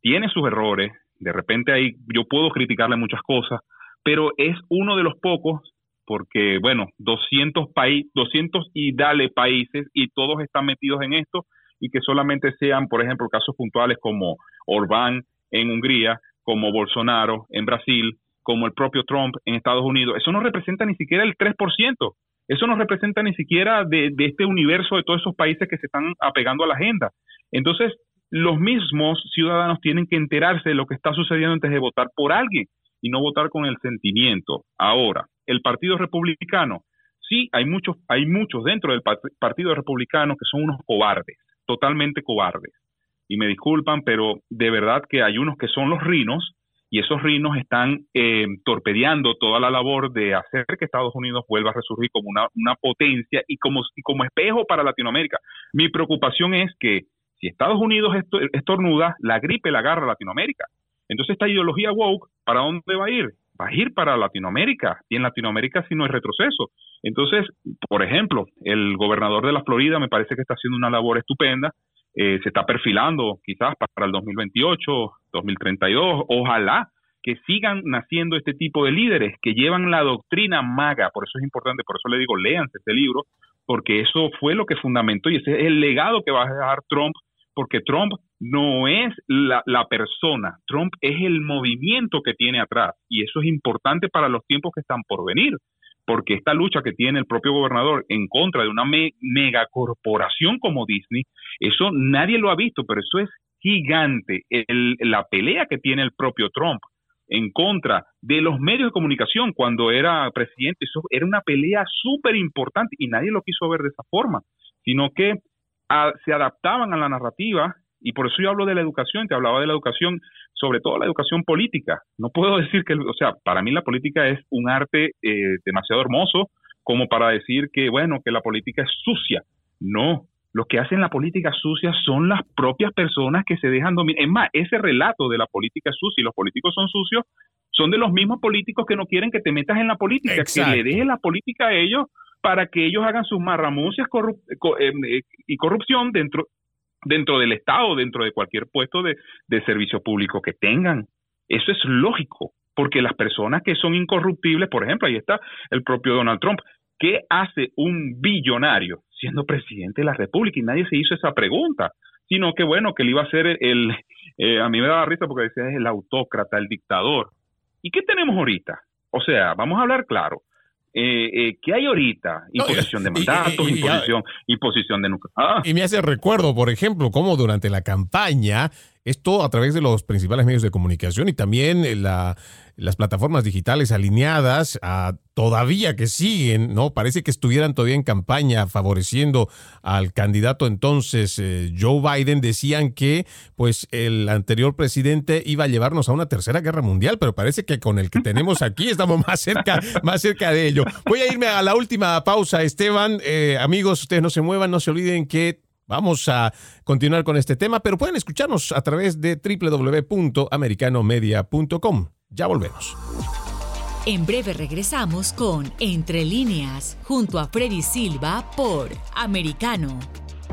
Tiene sus errores, de repente ahí yo puedo criticarle muchas cosas, pero es uno de los pocos porque bueno, 200 países, 200 y dale países y todos están metidos en esto y que solamente sean, por ejemplo, casos puntuales como Orbán en Hungría, como Bolsonaro en Brasil, como el propio Trump en Estados Unidos, eso no representa ni siquiera el 3%. Eso no representa ni siquiera de, este universo de todos esos países que se están apegando a la agenda. Entonces, los mismos ciudadanos tienen que enterarse de lo que está sucediendo antes de votar por alguien y no votar con el sentimiento. Ahora, el Partido Republicano, sí, hay muchos, hay muchos dentro del Partido Republicano que son unos cobardes, totalmente cobardes. Y me disculpan, pero de verdad que hay unos que son los rinos y esos rinos están eh, torpedeando toda la labor de hacer que Estados Unidos vuelva a resurgir como una, potencia y como, y como espejo para Latinoamérica. Mi preocupación es que si Estados Unidos estornuda, la gripe la agarra a Latinoamérica. Entonces esta ideología woke, ¿para dónde va a ir? Va a ir para Latinoamérica y en Latinoamérica si no es retroceso. Entonces, por ejemplo, el gobernador de la Florida me parece que está haciendo una labor estupenda, eh, se está perfilando quizás para el 2028, 2032, ojalá que sigan naciendo este tipo de líderes que llevan la doctrina maga, por eso es importante, por eso le digo, léanse este libro, porque eso fue lo que fundamentó y ese es el legado que va a dejar Trump, porque Trump no es la, la, persona, Trump es el movimiento que tiene atrás y eso es importante para los tiempos que están por venir, porque esta lucha que tiene el propio gobernador en contra de una megacorporación como Disney, eso nadie lo ha visto, pero eso es gigante, la pelea que tiene el propio Trump en contra de los medios de comunicación cuando era presidente, eso era una pelea súper importante y nadie lo quiso ver de esa forma, sino que se adaptaban a la narrativa y por eso yo hablo de la educación, te hablaba de la educación, sobre todo la educación política. No puedo *laughs* decir que, o sea, para mí la política es un arte eh, demasiado hermoso como para decir que, bueno, que la política es sucia. No, lo que hacen la política sucia son las propias personas que se dejan dominar. Es más, ese relato de la política sucia y los políticos son sucios son de los mismos políticos que no quieren que te metas en la política, que le dejes la política a ellos para que ellos hagan sus marramucias eh, eh, y corrupción dentro, dentro del Estado, dentro de cualquier puesto de, servicio público que tengan. Eso es lógico, porque las personas que son incorruptibles, por ejemplo, ahí está el propio Donald Trump, ¿qué hace un billonario siendo presidente de la República? Y nadie se hizo esa pregunta, sino que bueno, que él iba a ser el, eh, a mí me daba risa porque decía es el autócrata, el dictador. ¿Y qué tenemos ahorita? O sea, vamos a hablar claro eh, eh, ¿qué hay ahorita? Imposición de *laughs* mandatos, imposición, imposición de núcleo. Ah. Y me hace recuerdo, por ejemplo, cómo durante la campaña esto a través de los principales medios de comunicación y también eh, las plataformas digitales alineadas a todavía que siguen, ¿no? Parece que estuvieran todavía en campaña favoreciendo al candidato entonces eh, Joe Biden. Decían que pues el anterior presidente iba a llevarnos a una tercera guerra mundial, pero parece que con el que tenemos *laughs* aquí estamos más cerca, más cerca de ello. Voy a irme a la última pausa, Esteban. Eh, amigos, ustedes no se muevan, no se olviden que Vamos a continuar con este tema, pero pueden escucharnos a través de www.americanomedia.com. Ya volvemos. En breve regresamos con Entre líneas, junto a Freddy Silva por Americano.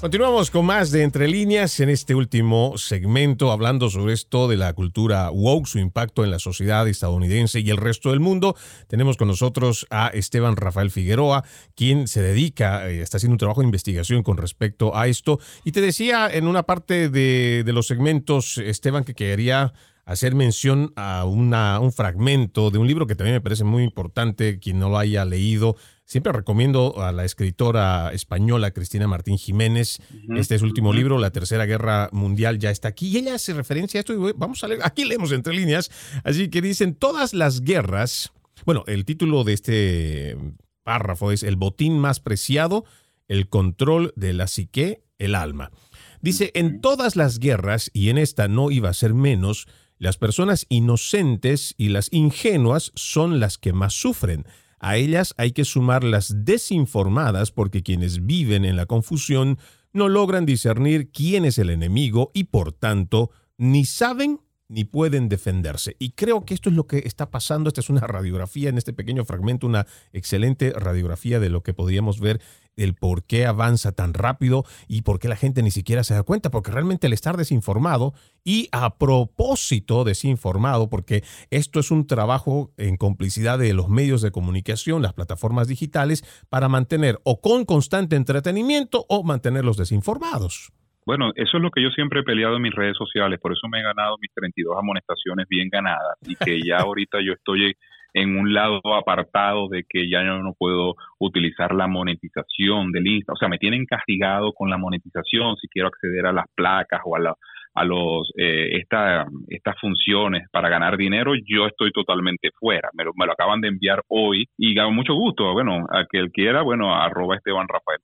Continuamos con más de Entre líneas en este último segmento, hablando sobre esto de la cultura woke, su impacto en la sociedad estadounidense y el resto del mundo. Tenemos con nosotros a Esteban Rafael Figueroa, quien se dedica, eh, está haciendo un trabajo de investigación con respecto a esto. Y te decía en una parte de, de los segmentos, Esteban, que quería hacer mención a una, un fragmento de un libro que también me parece muy importante, quien no lo haya leído. Siempre recomiendo a la escritora española Cristina Martín Jiménez. Este es su último libro, La Tercera Guerra Mundial ya está aquí. Y ella hace referencia a esto y vamos a leer, aquí leemos entre líneas. Así que dicen, todas las guerras, bueno, el título de este párrafo es El botín más preciado, el control de la psique, el alma. Dice, en todas las guerras, y en esta no iba a ser menos, las personas inocentes y las ingenuas son las que más sufren. A ellas hay que sumar las desinformadas porque quienes viven en la confusión no logran discernir quién es el enemigo y por tanto ni saben ni pueden defenderse. Y creo que esto es lo que está pasando. Esta es una radiografía en este pequeño fragmento, una excelente radiografía de lo que podríamos ver el por qué avanza tan rápido y por qué la gente ni siquiera se da cuenta, porque realmente el estar desinformado y a propósito desinformado, porque esto es un trabajo en complicidad de los medios de comunicación, las plataformas digitales, para mantener o con constante entretenimiento o mantenerlos desinformados. Bueno, eso es lo que yo siempre he peleado en mis redes sociales, por eso me he ganado mis 32 amonestaciones bien ganadas y que ya *laughs* ahorita yo estoy en un lado apartado de que ya no puedo utilizar la monetización de lista, o sea, me tienen castigado con la monetización si quiero acceder a las placas o a la, a los eh, esta, estas funciones para ganar dinero, yo estoy totalmente fuera. Me lo, me lo acaban de enviar hoy y con mucho gusto. Bueno, a que él quiera, bueno, arroba Esteban Rafael.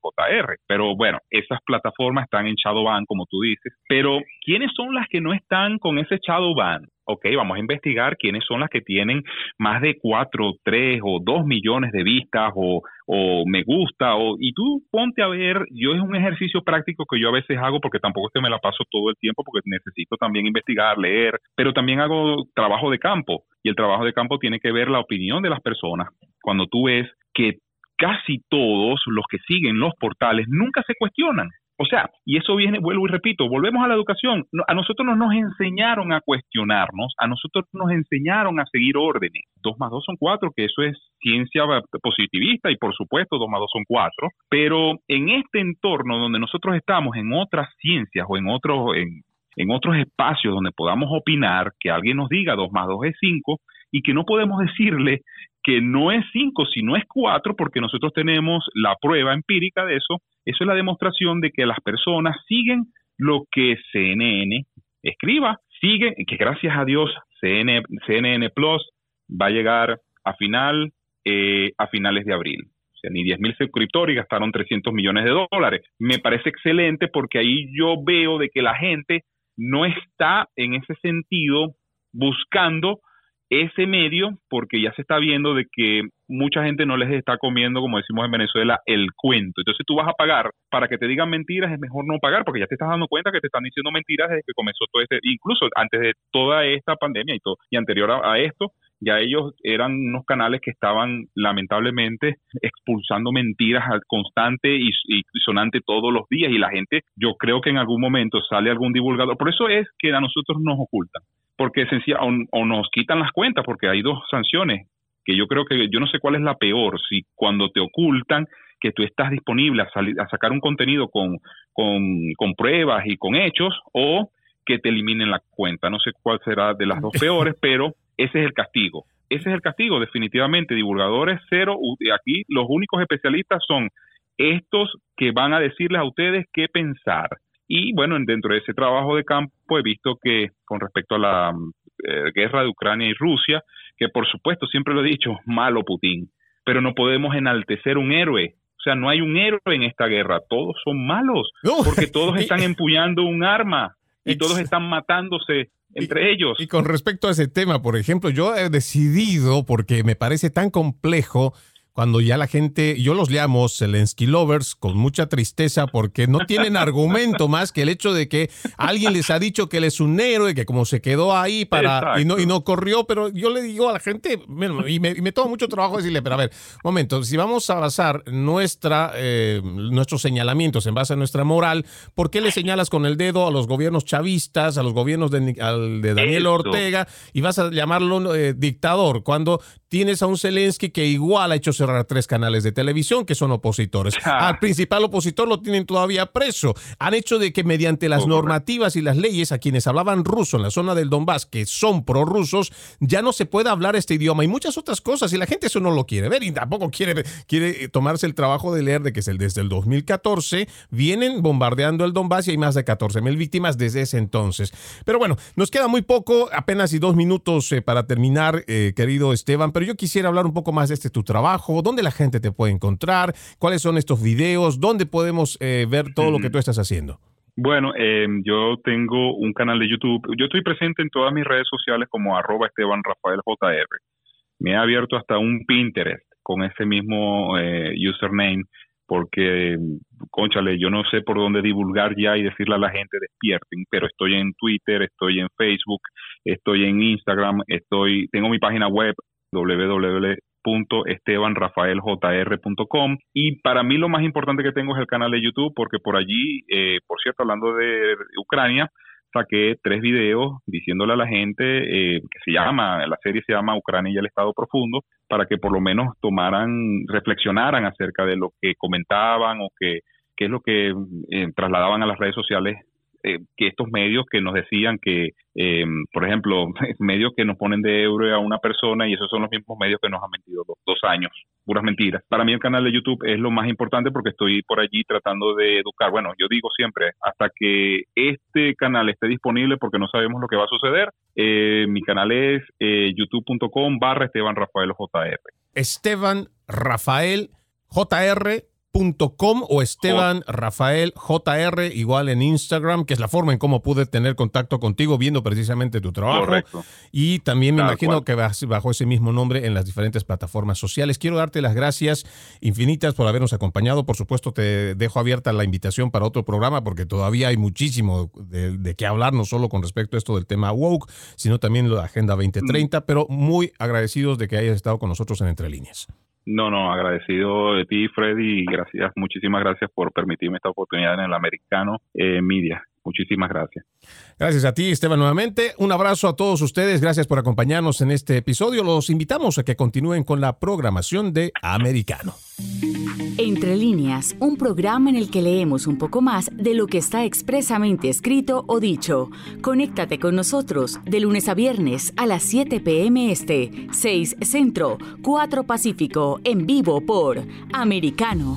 Pero bueno, esas plataformas están en Shadowban, como tú dices. Pero, ¿quiénes son las que no están con ese Shadowban? Ok, vamos a investigar quiénes son las que tienen más de cuatro, tres o dos millones de vistas o, o me gusta, o, y tú ponte a ver, yo es un ejercicio práctico que yo a veces hago porque tampoco es que me la paso todo el tiempo porque necesito también investigar, leer, pero también hago trabajo de campo y el trabajo de campo tiene que ver la opinión de las personas. Cuando tú ves que casi todos los que siguen los portales nunca se cuestionan. O sea, y eso viene, vuelvo y repito, volvemos a la educación. A nosotros no nos enseñaron a cuestionarnos, a nosotros nos enseñaron a seguir órdenes. Dos más dos son cuatro, que eso es ciencia positivista y por supuesto dos más dos son cuatro. Pero en este entorno donde nosotros estamos, en otras ciencias o en otros, en, en otros espacios donde podamos opinar, que alguien nos diga dos más dos es cinco y que no podemos decirle que no es 5, sino es 4, porque nosotros tenemos la prueba empírica de eso. Eso es la demostración de que las personas siguen lo que CNN escriba, siguen, que gracias a Dios CNN Plus va a llegar a final eh, a finales de abril. O sea, ni 10 mil suscriptores y gastaron 300 millones de dólares. Me parece excelente porque ahí yo veo de que la gente no está en ese sentido buscando ese medio porque ya se está viendo de que mucha gente no les está comiendo, como decimos en Venezuela, el cuento. Entonces tú vas a pagar para que te digan mentiras, es mejor no pagar porque ya te estás dando cuenta que te están diciendo mentiras desde que comenzó todo este, incluso antes de toda esta pandemia y todo, y anterior a, esto, ya ellos eran unos canales que estaban lamentablemente expulsando mentiras al constante y, y, sonante todos los días. Y la gente, yo creo que en algún momento sale algún divulgador, por eso es que a nosotros nos ocultan porque sencilla, o, o, nos quitan las cuentas, porque hay dos sanciones, que yo creo que yo no sé cuál es la peor, si cuando te ocultan que tú estás disponible a, salir, a sacar un contenido con, con, pruebas y con hechos, o que te eliminen la cuenta. No sé cuál será de las dos *laughs* peores, pero ese es el castigo. Ese es el castigo, definitivamente. Divulgadores cero. Aquí los únicos especialistas son estos que van a decirles a ustedes qué pensar. Y bueno, dentro de ese trabajo de campo he visto que con respecto a la eh, guerra de Ucrania y Rusia, que por supuesto, siempre lo he dicho, malo Putin, pero no podemos enaltecer un héroe. O sea, no hay un héroe en esta guerra, todos son malos, porque todos *laughs* están empuñando un arma y todos están matándose entre ellos. Y con respecto a ese tema, por ejemplo, yo he decidido, porque me parece tan complejo, cuando ya la gente, yo los llamo Zelensky lovers con mucha tristeza porque no tienen *laughs* argumento más que el hecho de que alguien les ha dicho que él es un héroe, que como se quedó ahí para y no, y no corrió, pero yo le digo a la gente, y me, y me toma mucho trabajo decirle, pero a ver, momento, si vamos a basar nuestra, eh, nuestros señalamientos en base a nuestra moral, ¿por qué le señalas con el dedo a los gobiernos chavistas, a los gobiernos de, de Daniel Ortega y vas a llamarlo eh, dictador cuando tienes a un Zelensky que igual ha hecho cerrar tres canales de televisión que son opositores. *laughs* Ah. Al principal opositor lo tienen todavía preso. Han hecho de que mediante las normativas y las leyes a quienes hablaban ruso en la zona del Donbass, que son prorrusos, ya no se pueda hablar este idioma y muchas otras cosas. Y la gente eso no lo quiere ver y tampoco quiere, quiere tomarse el trabajo de leer de que es el, desde el 2014 vienen bombardeando el Donbass y hay más de 14 mil víctimas desde ese entonces. Pero bueno, nos queda muy poco, apenas y dos minutos eh, para terminar, eh, querido Esteban pero yo quisiera hablar un poco más de este tu trabajo, dónde la gente te puede encontrar, cuáles son estos videos, dónde podemos eh, ver todo lo que tú estás haciendo. Bueno, em, yo tengo un canal de YouTube. Yo estoy presente en todas mis redes sociales como arroba Esteban Rafael JR. Me he abierto hasta un Pinterest con ese mismo eh, username porque, conchale, yo no sé por dónde divulgar ya y decirle a la gente despierten, pero estoy en Twitter, estoy en Facebook, estoy en Instagram, estoy, tengo mi página web www.estebanrafaeljr.com y para mí lo más importante que tengo es el canal de YouTube porque por allí, eh, por cierto, hablando de Ucrania, saqué tres videos diciéndole a la gente eh, que se llama, la serie se llama Ucrania y el Estado Profundo, para que por lo menos tomaran, reflexionaran acerca de lo que comentaban o que qué es lo que eh, trasladaban a las redes sociales eh, que estos medios que nos decían que, eh, por ejemplo, *laughs* medios que nos ponen de euro a una persona y esos son los mismos medios que nos han mentido dos, años, puras mentiras. Para mí el canal de YouTube es lo más importante porque estoy por allí tratando de educar. Bueno, yo digo siempre, hasta que este canal esté disponible porque no sabemos lo que va a suceder, eh, mi canal es youtube.com barra Esteban Rafael JR. Esteban Rafael JR O Esteban Rafael JR, igual en Instagram, que es la forma en cómo pude tener contacto contigo viendo precisamente tu trabajo. Y también me imagino que bajo ese mismo nombre en las diferentes plataformas sociales. Quiero darte las gracias infinitas por habernos acompañado. Por supuesto, te dejo abierta la invitación para otro programa porque todavía hay muchísimo de, qué hablar, no solo con respecto a esto del tema woke, sino también la Agenda 2030, mm. pero muy agradecidos de que hayas estado con nosotros en Entre Líneas. No, no, agradecido de ti, Freddy, y gracias, muchísimas gracias por permitirme esta oportunidad en el Americano eh, Media. Muchísimas gracias. Gracias a ti, Esteban, nuevamente. Un abrazo a todos ustedes. Gracias por acompañarnos en este episodio. Los invitamos a que continúen con la programación de Americano. Entre líneas, un programa en el que leemos un poco más de lo que está expresamente escrito o dicho. Conéctate con nosotros de lunes a viernes a las 7 p.m. Este, 6 Centro, 4 Pacífico, en vivo por Americano.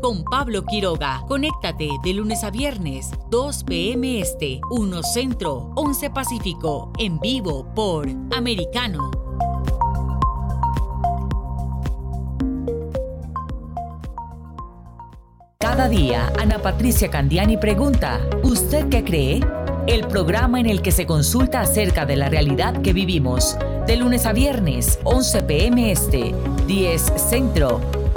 con Pablo Quiroga. Conéctate de lunes a viernes, 2 p.m. Este, 1 Centro, 11 Pacífico, en vivo por Americano. Cada día, Ana Patricia Candiani pregunta, ¿usted qué cree? El programa en el que se consulta acerca de la realidad que vivimos, de lunes a viernes, 11 pm este, 10 centro,